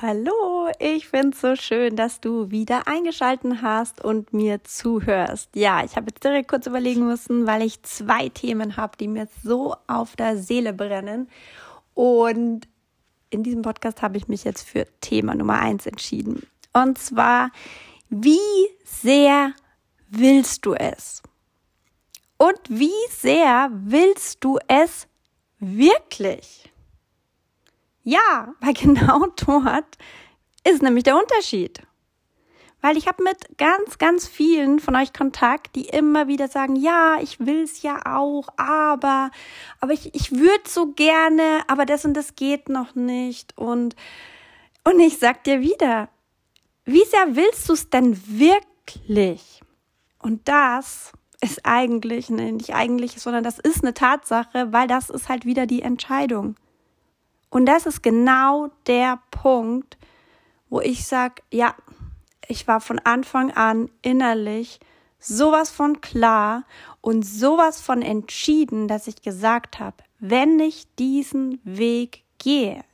Hallo. Ich finde es so schön, dass du wieder eingeschalten hast und mir zuhörst. Ja, ich habe jetzt direkt kurz überlegen müssen, weil ich zwei Themen habe, die mir so auf der Seele brennen. Und in diesem Podcast habe ich mich jetzt für Thema Nummer eins entschieden. Und zwar, wie sehr willst du es? Und wie sehr willst du es wirklich? Ja, weil genau dort ist nämlich der Unterschied. Weil ich habe mit ganz, ganz vielen von euch Kontakt, die immer wieder sagen, ja, ich will's ja auch, aber, aber ich, ich würde so gerne, aber das und das geht noch nicht. Und, und ich sag dir wieder, wie sehr willst du es denn wirklich? Und das ist eigentlich, nicht eigentlich, sondern das ist eine Tatsache, weil das ist halt wieder die Entscheidung. Und das ist genau der Punkt, wo ich sage, ja, ich war von Anfang an innerlich sowas von klar und sowas von entschieden, dass ich gesagt habe, wenn ich diesen Weg gehe,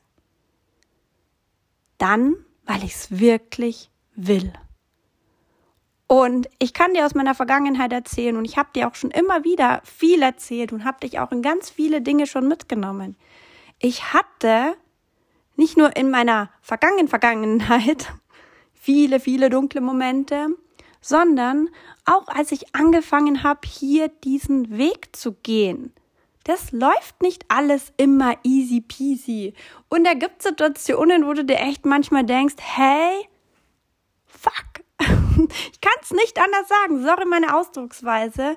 dann, weil ich es wirklich will. Und ich kann dir aus meiner Vergangenheit erzählen und ich habe dir auch schon immer wieder viel erzählt und habe dich auch in ganz viele Dinge schon mitgenommen ich hatte nicht nur in meiner vergangenen Vergangenheit viele, viele dunkle Momente, sondern auch als ich angefangen habe, hier diesen Weg zu gehen. Das läuft nicht alles immer easy peasy. Und da gibt Situationen, wo du dir echt manchmal denkst, hey, fuck. Ich kann es nicht anders sagen. Sorry meine Ausdrucksweise.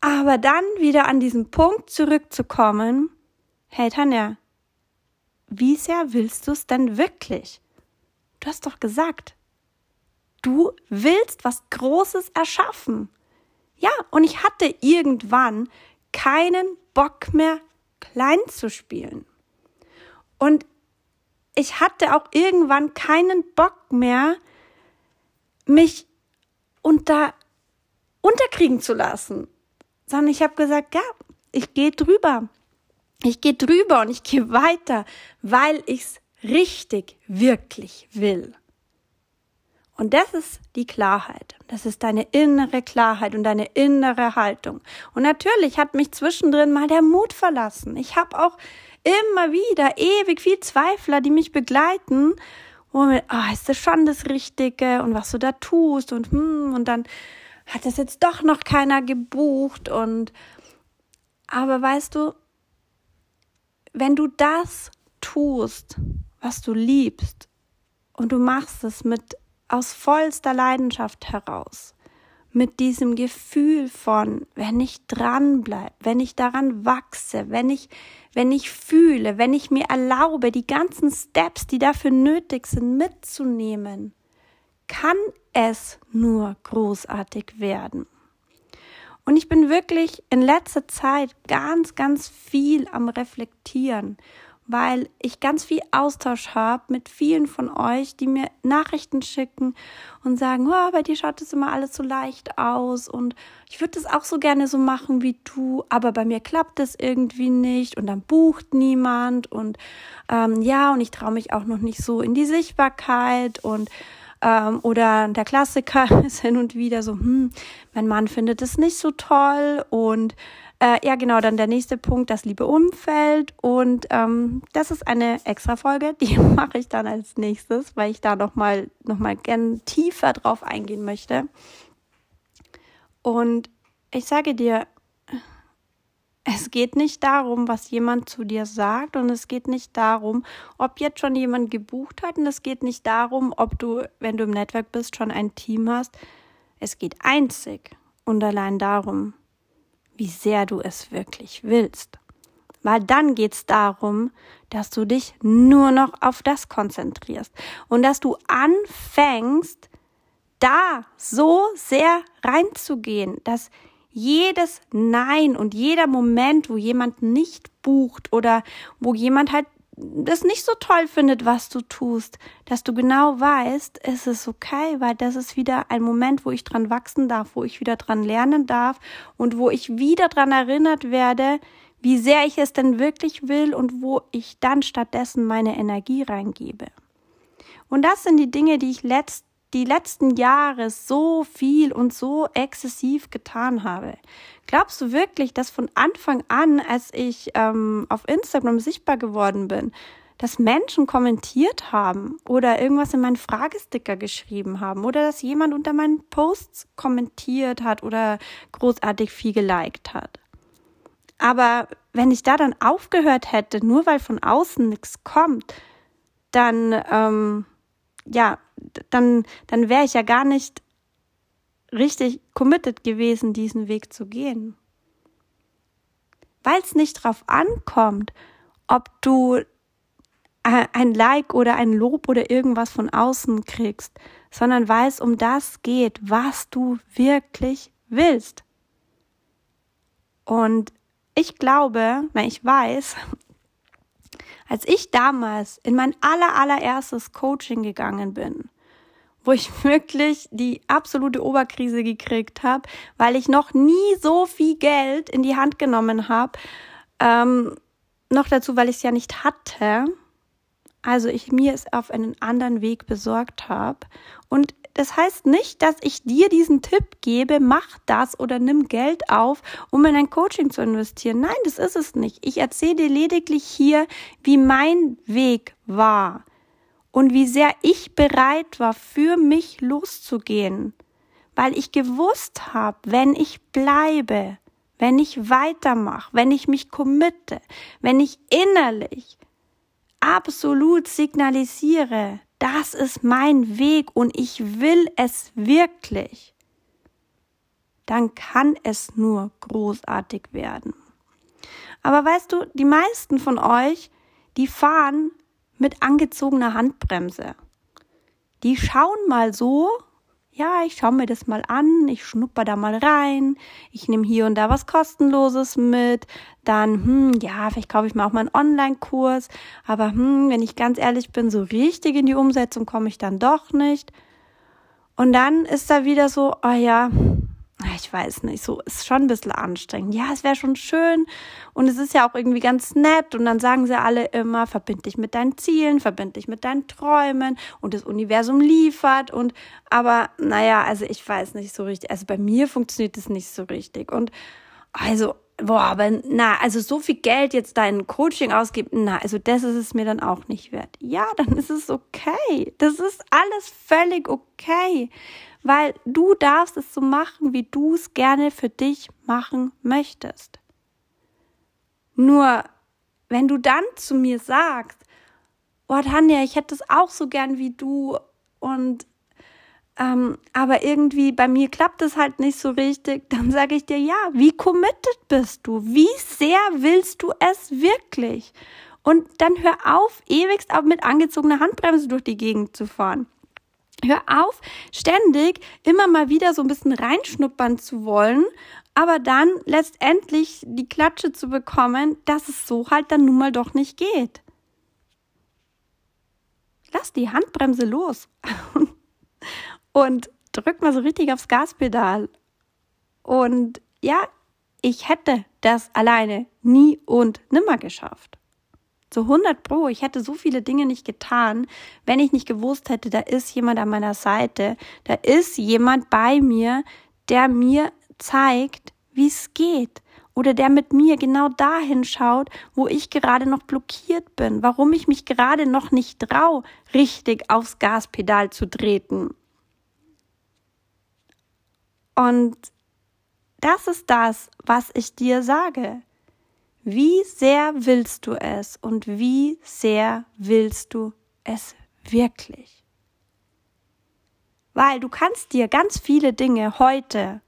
Aber dann wieder an diesen Punkt zurückzukommen, Hey Tanja, wie sehr willst du es denn wirklich? Du hast doch gesagt, du willst was Großes erschaffen. Ja, und ich hatte irgendwann keinen Bock mehr, klein zu spielen. Und ich hatte auch irgendwann keinen Bock mehr, mich unter unterkriegen zu lassen, sondern ich habe gesagt, ja, ich gehe drüber. Ich gehe drüber und ich gehe weiter, weil ich's richtig, wirklich will. Und das ist die Klarheit. Das ist deine innere Klarheit und deine innere Haltung. Und natürlich hat mich zwischendrin mal der Mut verlassen. Ich habe auch immer wieder ewig viel Zweifler, die mich begleiten. Womit, oh, ist das schon das Richtige und was du da tust und hm, und dann hat das jetzt doch noch keiner gebucht und aber weißt du, wenn du das tust, was du liebst, und du machst es mit aus vollster Leidenschaft heraus, mit diesem Gefühl von, wenn ich dranbleibe, wenn ich daran wachse, wenn ich, wenn ich fühle, wenn ich mir erlaube, die ganzen Steps, die dafür nötig sind, mitzunehmen, kann es nur großartig werden. Und ich bin wirklich in letzter Zeit ganz, ganz viel am Reflektieren, weil ich ganz viel Austausch habe mit vielen von euch, die mir Nachrichten schicken und sagen, oh, bei dir schaut das immer alles so leicht aus und ich würde das auch so gerne so machen wie du, aber bei mir klappt das irgendwie nicht und dann bucht niemand und ähm, ja, und ich traue mich auch noch nicht so in die Sichtbarkeit und ähm, oder der Klassiker ist hin und wieder so, hm, mein Mann findet es nicht so toll. Und äh, ja, genau, dann der nächste Punkt, das liebe Umfeld. Und ähm, das ist eine extra Folge, die mache ich dann als nächstes, weil ich da nochmal noch mal gern tiefer drauf eingehen möchte. Und ich sage dir, es geht nicht darum, was jemand zu dir sagt und es geht nicht darum, ob jetzt schon jemand gebucht hat und es geht nicht darum, ob du, wenn du im Netzwerk bist, schon ein Team hast. Es geht einzig und allein darum, wie sehr du es wirklich willst. Weil dann geht's darum, dass du dich nur noch auf das konzentrierst und dass du anfängst, da so sehr reinzugehen, dass jedes Nein und jeder Moment, wo jemand nicht bucht oder wo jemand halt das nicht so toll findet, was du tust, dass du genau weißt, es ist okay, weil das ist wieder ein Moment, wo ich dran wachsen darf, wo ich wieder dran lernen darf und wo ich wieder dran erinnert werde, wie sehr ich es denn wirklich will und wo ich dann stattdessen meine Energie reingebe. Und das sind die Dinge, die ich letzt, die letzten Jahre so viel und so exzessiv getan habe. Glaubst du wirklich, dass von Anfang an, als ich ähm, auf Instagram sichtbar geworden bin, dass Menschen kommentiert haben oder irgendwas in meinen Fragesticker geschrieben haben oder dass jemand unter meinen Posts kommentiert hat oder großartig viel geliked hat. Aber wenn ich da dann aufgehört hätte, nur weil von außen nichts kommt, dann, ähm, ja, dann, dann wäre ich ja gar nicht richtig committed gewesen, diesen Weg zu gehen. Weil es nicht drauf ankommt, ob du ein Like oder ein Lob oder irgendwas von außen kriegst, sondern weil es um das geht, was du wirklich willst. Und ich glaube, na, ich weiß, als ich damals in mein aller, allererstes Coaching gegangen bin, wo ich wirklich die absolute Oberkrise gekriegt habe, weil ich noch nie so viel Geld in die Hand genommen habe. Ähm, noch dazu, weil ich es ja nicht hatte. Also ich mir es auf einen anderen Weg besorgt habe. Und das heißt nicht, dass ich dir diesen Tipp gebe, mach das oder nimm Geld auf, um in ein Coaching zu investieren. Nein, das ist es nicht. Ich erzähle dir lediglich hier, wie mein Weg war und wie sehr ich bereit war, für mich loszugehen, weil ich gewusst habe, wenn ich bleibe, wenn ich weitermache, wenn ich mich committe, wenn ich innerlich absolut signalisiere, das ist mein Weg und ich will es wirklich, dann kann es nur großartig werden. Aber weißt du, die meisten von euch, die fahren mit angezogener Handbremse. Die schauen mal so, ja, ich schaue mir das mal an, ich schnupper da mal rein, ich nehme hier und da was kostenloses mit, dann, hm, ja, vielleicht kaufe ich mal auch mal einen Online-Kurs, aber hm, wenn ich ganz ehrlich bin, so richtig in die Umsetzung komme ich dann doch nicht. Und dann ist da wieder so, oh ja, ich weiß nicht, so ist schon ein bisschen anstrengend. Ja, es wäre schon schön und es ist ja auch irgendwie ganz nett und dann sagen sie alle immer, verbind dich mit deinen Zielen, verbind dich mit deinen Träumen und das Universum liefert und aber naja, also ich weiß nicht so richtig, also bei mir funktioniert das nicht so richtig und also boah, aber na, also so viel Geld jetzt da in Coaching ausgeben, na, also das ist es mir dann auch nicht wert. Ja, dann ist es okay. Das ist alles völlig okay weil du darfst es so machen, wie du es gerne für dich machen möchtest. Nur, wenn du dann zu mir sagst, oh Tanja, ich hätte es auch so gern wie du und ähm, aber irgendwie bei mir klappt es halt nicht so richtig, dann sage ich dir, ja, wie committed bist du? Wie sehr willst du es wirklich? Und dann hör auf, ewigst mit angezogener Handbremse durch die Gegend zu fahren. Hör auf, ständig immer mal wieder so ein bisschen reinschnuppern zu wollen, aber dann letztendlich die Klatsche zu bekommen, dass es so halt dann nun mal doch nicht geht. Lass die Handbremse los und drück mal so richtig aufs Gaspedal. Und ja, ich hätte das alleine nie und nimmer geschafft. Zu 100 Pro. Ich hätte so viele Dinge nicht getan, wenn ich nicht gewusst hätte, da ist jemand an meiner Seite, da ist jemand bei mir, der mir zeigt, wie es geht. Oder der mit mir genau dahin schaut, wo ich gerade noch blockiert bin, warum ich mich gerade noch nicht trau, richtig aufs Gaspedal zu treten. Und das ist das, was ich dir sage. Wie sehr willst du es und wie sehr willst du es wirklich? Weil du kannst dir ganz viele Dinge heute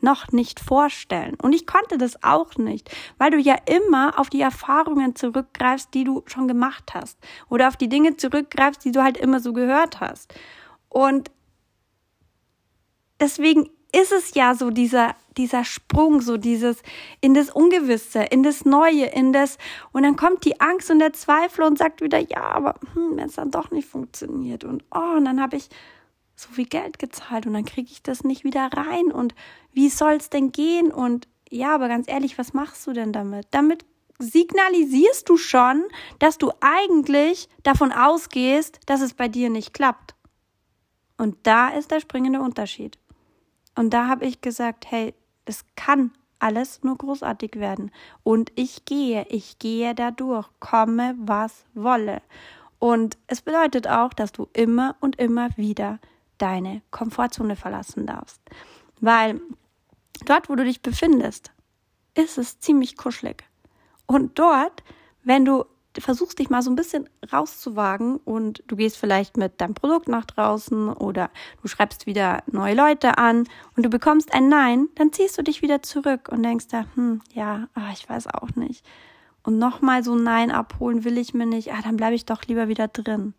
noch nicht vorstellen. Und ich konnte das auch nicht, weil du ja immer auf die Erfahrungen zurückgreifst, die du schon gemacht hast. Oder auf die Dinge zurückgreifst, die du halt immer so gehört hast. Und deswegen ist es ja so dieser, dieser Sprung, so dieses in das Ungewisse, in das Neue, in das, und dann kommt die Angst und der Zweifel und sagt wieder, ja, aber hm, wenn es dann doch nicht funktioniert und oh, und dann habe ich so viel Geld gezahlt und dann kriege ich das nicht wieder rein und wie soll es denn gehen und ja, aber ganz ehrlich, was machst du denn damit? Damit signalisierst du schon, dass du eigentlich davon ausgehst, dass es bei dir nicht klappt. Und da ist der springende Unterschied. Und da habe ich gesagt, hey, es kann alles nur großartig werden. Und ich gehe, ich gehe da durch, komme, was wolle. Und es bedeutet auch, dass du immer und immer wieder deine Komfortzone verlassen darfst. Weil dort, wo du dich befindest, ist es ziemlich kuschelig. Und dort, wenn du versuchst dich mal so ein bisschen rauszuwagen und du gehst vielleicht mit deinem Produkt nach draußen oder du schreibst wieder neue Leute an und du bekommst ein Nein, dann ziehst du dich wieder zurück und denkst da, hm, ja, ach, ich weiß auch nicht. Und nochmal so ein Nein abholen will ich mir nicht, ah, dann bleibe ich doch lieber wieder drin.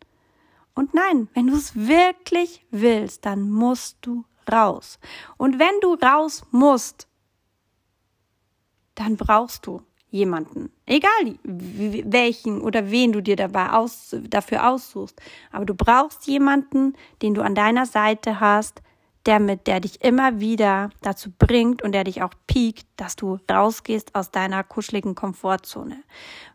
Und nein, wenn du es wirklich willst, dann musst du raus. Und wenn du raus musst, dann brauchst du jemanden. Egal welchen oder wen du dir dabei aus, dafür aussuchst. Aber du brauchst jemanden, den du an deiner Seite hast, der mit, der dich immer wieder dazu bringt und der dich auch piekt, dass du rausgehst aus deiner kuscheligen Komfortzone.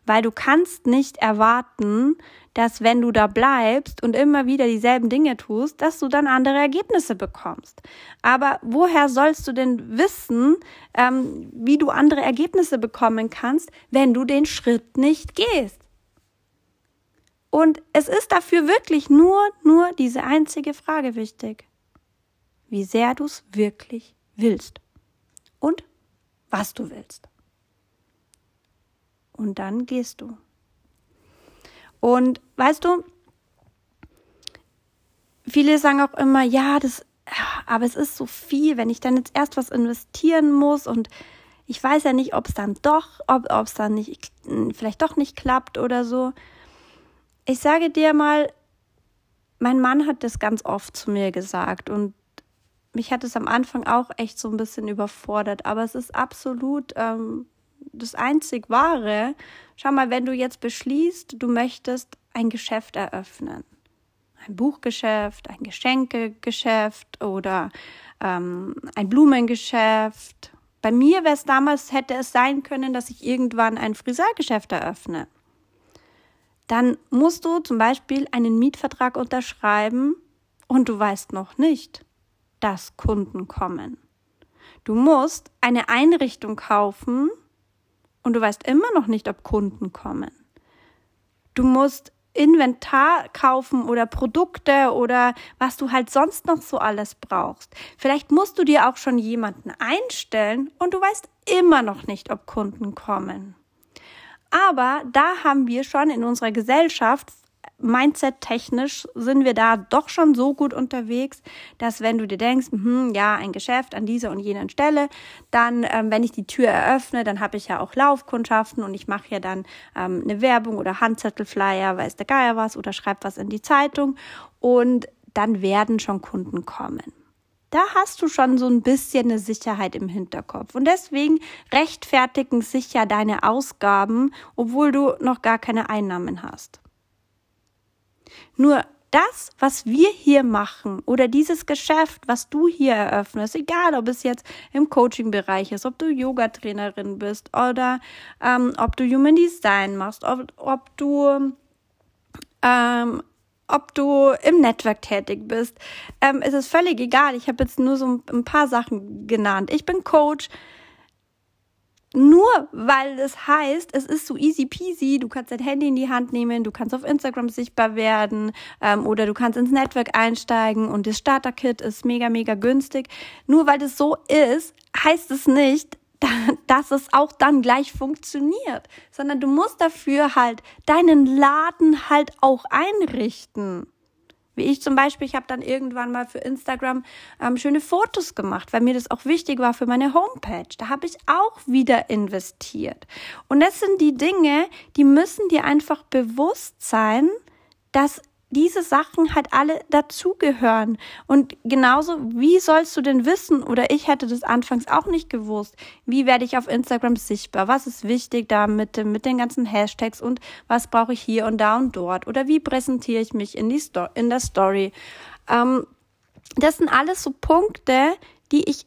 Weil du kannst nicht erwarten, dass wenn du da bleibst und immer wieder dieselben Dinge tust, dass du dann andere Ergebnisse bekommst. Aber woher sollst du denn wissen, ähm, wie du andere Ergebnisse bekommen kannst, wenn du den Schritt nicht gehst? Und es ist dafür wirklich nur, nur diese einzige Frage wichtig wie sehr du es wirklich willst und was du willst. Und dann gehst du. Und weißt du, viele sagen auch immer, ja, das, aber es ist so viel, wenn ich dann jetzt erst was investieren muss und ich weiß ja nicht, ob es dann doch, ob es dann nicht, vielleicht doch nicht klappt oder so. Ich sage dir mal, mein Mann hat das ganz oft zu mir gesagt und mich hat es am Anfang auch echt so ein bisschen überfordert, aber es ist absolut ähm, das einzig Wahre. Schau mal, wenn du jetzt beschließt, du möchtest ein Geschäft eröffnen, ein Buchgeschäft, ein Geschenkegeschäft oder ähm, ein Blumengeschäft. Bei mir wäre es damals, hätte es sein können, dass ich irgendwann ein Friseurgeschäft eröffne. Dann musst du zum Beispiel einen Mietvertrag unterschreiben und du weißt noch nicht, dass Kunden kommen. Du musst eine Einrichtung kaufen und du weißt immer noch nicht, ob Kunden kommen. Du musst Inventar kaufen oder Produkte oder was du halt sonst noch so alles brauchst. Vielleicht musst du dir auch schon jemanden einstellen und du weißt immer noch nicht, ob Kunden kommen. Aber da haben wir schon in unserer Gesellschaft Mindset-technisch sind wir da doch schon so gut unterwegs, dass wenn du dir denkst, hm, ja, ein Geschäft an dieser und jener Stelle, dann, ähm, wenn ich die Tür eröffne, dann habe ich ja auch Laufkundschaften und ich mache ja dann ähm, eine Werbung oder Handzettelflyer, weiß der Geier was oder schreib was in die Zeitung und dann werden schon Kunden kommen. Da hast du schon so ein bisschen eine Sicherheit im Hinterkopf. Und deswegen rechtfertigen sich ja deine Ausgaben, obwohl du noch gar keine Einnahmen hast. Nur das, was wir hier machen oder dieses Geschäft, was du hier eröffnest, egal ob es jetzt im Coaching-Bereich ist, ob du Yoga-Trainerin bist oder ähm, ob du Human Design machst, ob, ob du ähm, ob du im Netzwerk tätig bist, ähm, ist es völlig egal. Ich habe jetzt nur so ein paar Sachen genannt. Ich bin Coach, nur weil es heißt, es ist so easy peasy, du kannst dein Handy in die Hand nehmen, du kannst auf Instagram sichtbar werden ähm, oder du kannst ins Netzwerk einsteigen und das Starter-Kit ist mega, mega günstig. Nur weil das so ist, heißt es nicht, dass es auch dann gleich funktioniert, sondern du musst dafür halt deinen Laden halt auch einrichten. Wie ich zum Beispiel, ich habe dann irgendwann mal für Instagram ähm, schöne Fotos gemacht, weil mir das auch wichtig war für meine Homepage. Da habe ich auch wieder investiert. Und das sind die Dinge, die müssen dir einfach bewusst sein, dass diese Sachen halt alle dazugehören. Und genauso, wie sollst du denn wissen, oder ich hätte das anfangs auch nicht gewusst, wie werde ich auf Instagram sichtbar? Was ist wichtig da mit, mit den ganzen Hashtags und was brauche ich hier und da und dort? Oder wie präsentiere ich mich in, die Sto in der Story? Ähm, das sind alles so Punkte, die ich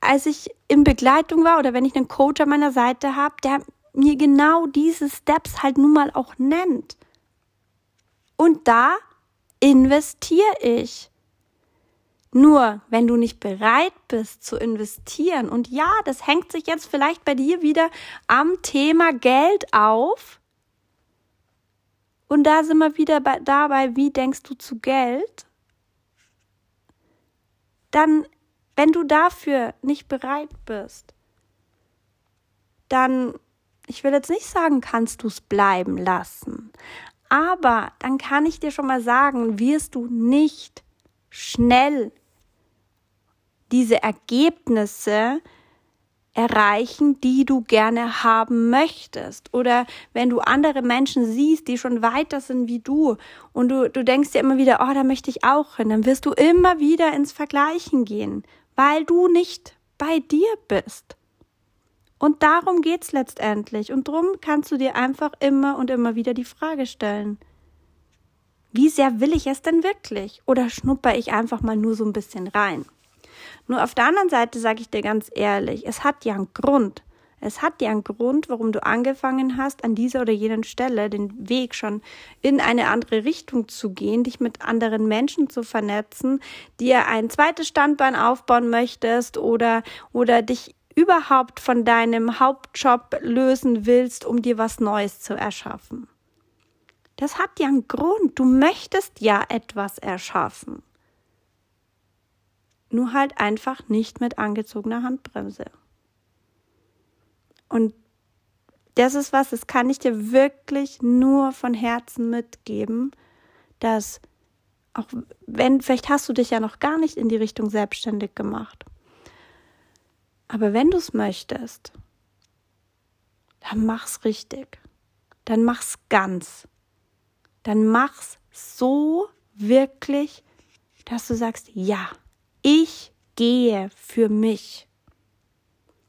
als ich in Begleitung war oder wenn ich einen Coach an meiner Seite habe, der mir genau diese Steps halt nun mal auch nennt. Und da investiere ich. Nur, wenn du nicht bereit bist zu investieren, und ja, das hängt sich jetzt vielleicht bei dir wieder am Thema Geld auf. Und da sind wir wieder bei, dabei, wie denkst du zu Geld? Dann, wenn du dafür nicht bereit bist, dann, ich will jetzt nicht sagen, kannst du es bleiben lassen. Aber dann kann ich dir schon mal sagen, wirst du nicht schnell diese Ergebnisse erreichen, die du gerne haben möchtest. Oder wenn du andere Menschen siehst, die schon weiter sind wie du und du, du denkst dir immer wieder, oh, da möchte ich auch hin, dann wirst du immer wieder ins Vergleichen gehen, weil du nicht bei dir bist. Und darum geht's letztendlich. Und drum kannst du dir einfach immer und immer wieder die Frage stellen. Wie sehr will ich es denn wirklich? Oder schnupper ich einfach mal nur so ein bisschen rein? Nur auf der anderen Seite sage ich dir ganz ehrlich, es hat ja einen Grund. Es hat ja einen Grund, warum du angefangen hast, an dieser oder jenen Stelle den Weg schon in eine andere Richtung zu gehen, dich mit anderen Menschen zu vernetzen, dir ein zweites Standbein aufbauen möchtest oder, oder dich überhaupt von deinem Hauptjob lösen willst, um dir was Neues zu erschaffen. Das hat ja einen Grund. Du möchtest ja etwas erschaffen nur halt einfach nicht mit angezogener Handbremse. Und das ist was, das kann ich dir wirklich nur von Herzen mitgeben, dass auch wenn, vielleicht hast du dich ja noch gar nicht in die Richtung selbstständig gemacht. Aber wenn du es möchtest, dann mach's richtig. Dann mach's ganz. Dann mach's so wirklich, dass du sagst, ja, ich gehe für mich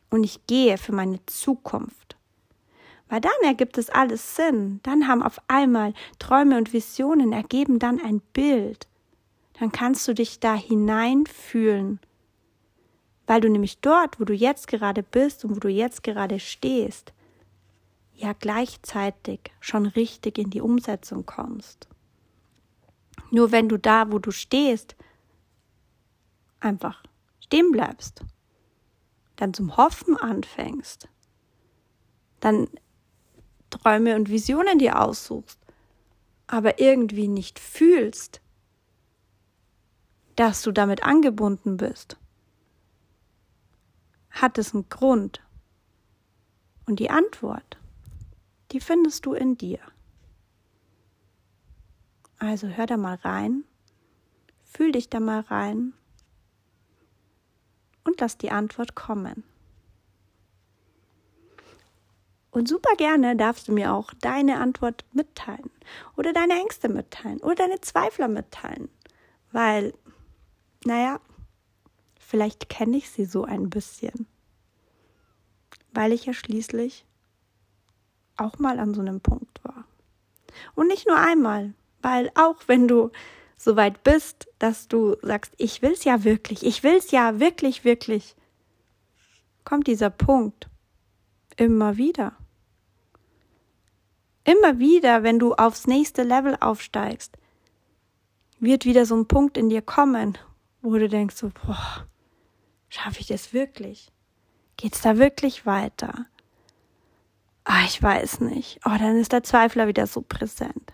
und ich gehe für meine Zukunft. Weil dann ergibt es alles Sinn. Dann haben auf einmal Träume und Visionen ergeben dann ein Bild. Dann kannst du dich da hineinfühlen. Weil du nämlich dort, wo du jetzt gerade bist und wo du jetzt gerade stehst, ja gleichzeitig schon richtig in die Umsetzung kommst. Nur wenn du da, wo du stehst, einfach stehen bleibst, dann zum Hoffen anfängst, dann Träume und Visionen dir aussuchst, aber irgendwie nicht fühlst, dass du damit angebunden bist, hat es einen Grund. Und die Antwort, die findest du in dir. Also hör da mal rein, fühl dich da mal rein und lass die Antwort kommen. Und super gerne darfst du mir auch deine Antwort mitteilen oder deine Ängste mitteilen oder deine Zweifler mitteilen, weil, naja, vielleicht kenne ich sie so ein bisschen, weil ich ja schließlich auch mal an so einem Punkt war. Und nicht nur einmal, weil auch wenn du so weit bist, dass du sagst, ich will's ja wirklich, ich will's ja wirklich, wirklich, kommt dieser Punkt immer wieder. Immer wieder, wenn du aufs nächste Level aufsteigst, wird wieder so ein Punkt in dir kommen, wo du denkst so, boah, schaffe ich das wirklich? Geht's da wirklich weiter? Ah, ich weiß nicht. Oh, dann ist der Zweifler wieder so präsent.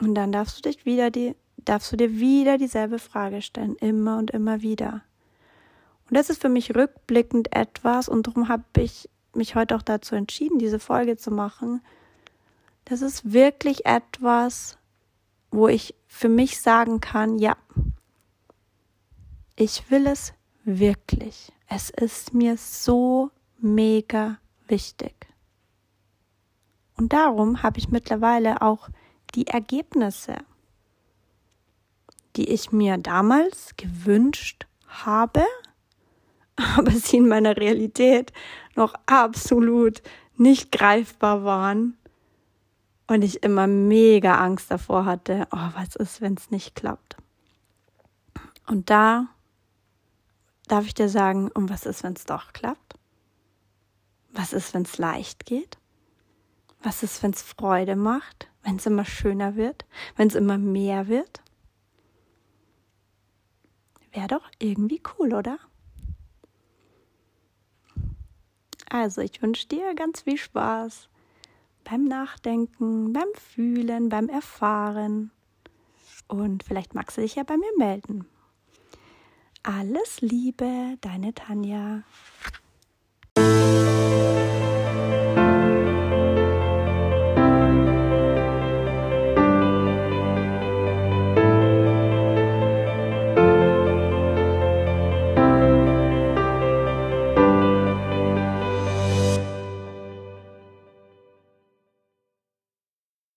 Und dann darfst du dich wieder die, darfst du dir wieder dieselbe Frage stellen, immer und immer wieder. Und das ist für mich rückblickend etwas, und darum habe ich mich heute auch dazu entschieden, diese Folge zu machen. Das ist wirklich etwas, wo ich für mich sagen kann, ja, ich will es wirklich. Es ist mir so mega wichtig. Und darum habe ich mittlerweile auch die Ergebnisse, die ich mir damals gewünscht habe, aber sie in meiner Realität noch absolut nicht greifbar waren und ich immer mega Angst davor hatte, oh, was ist, wenn es nicht klappt. Und da, darf ich dir sagen, und was ist, wenn es doch klappt? Was ist, wenn es leicht geht? Was ist, wenn es Freude macht? Wenn es immer schöner wird? Wenn es immer mehr wird? Wäre doch irgendwie cool, oder? Also, ich wünsche dir ganz viel Spaß beim Nachdenken, beim Fühlen, beim Erfahren. Und vielleicht magst du dich ja bei mir melden. Alles Liebe, deine Tanja.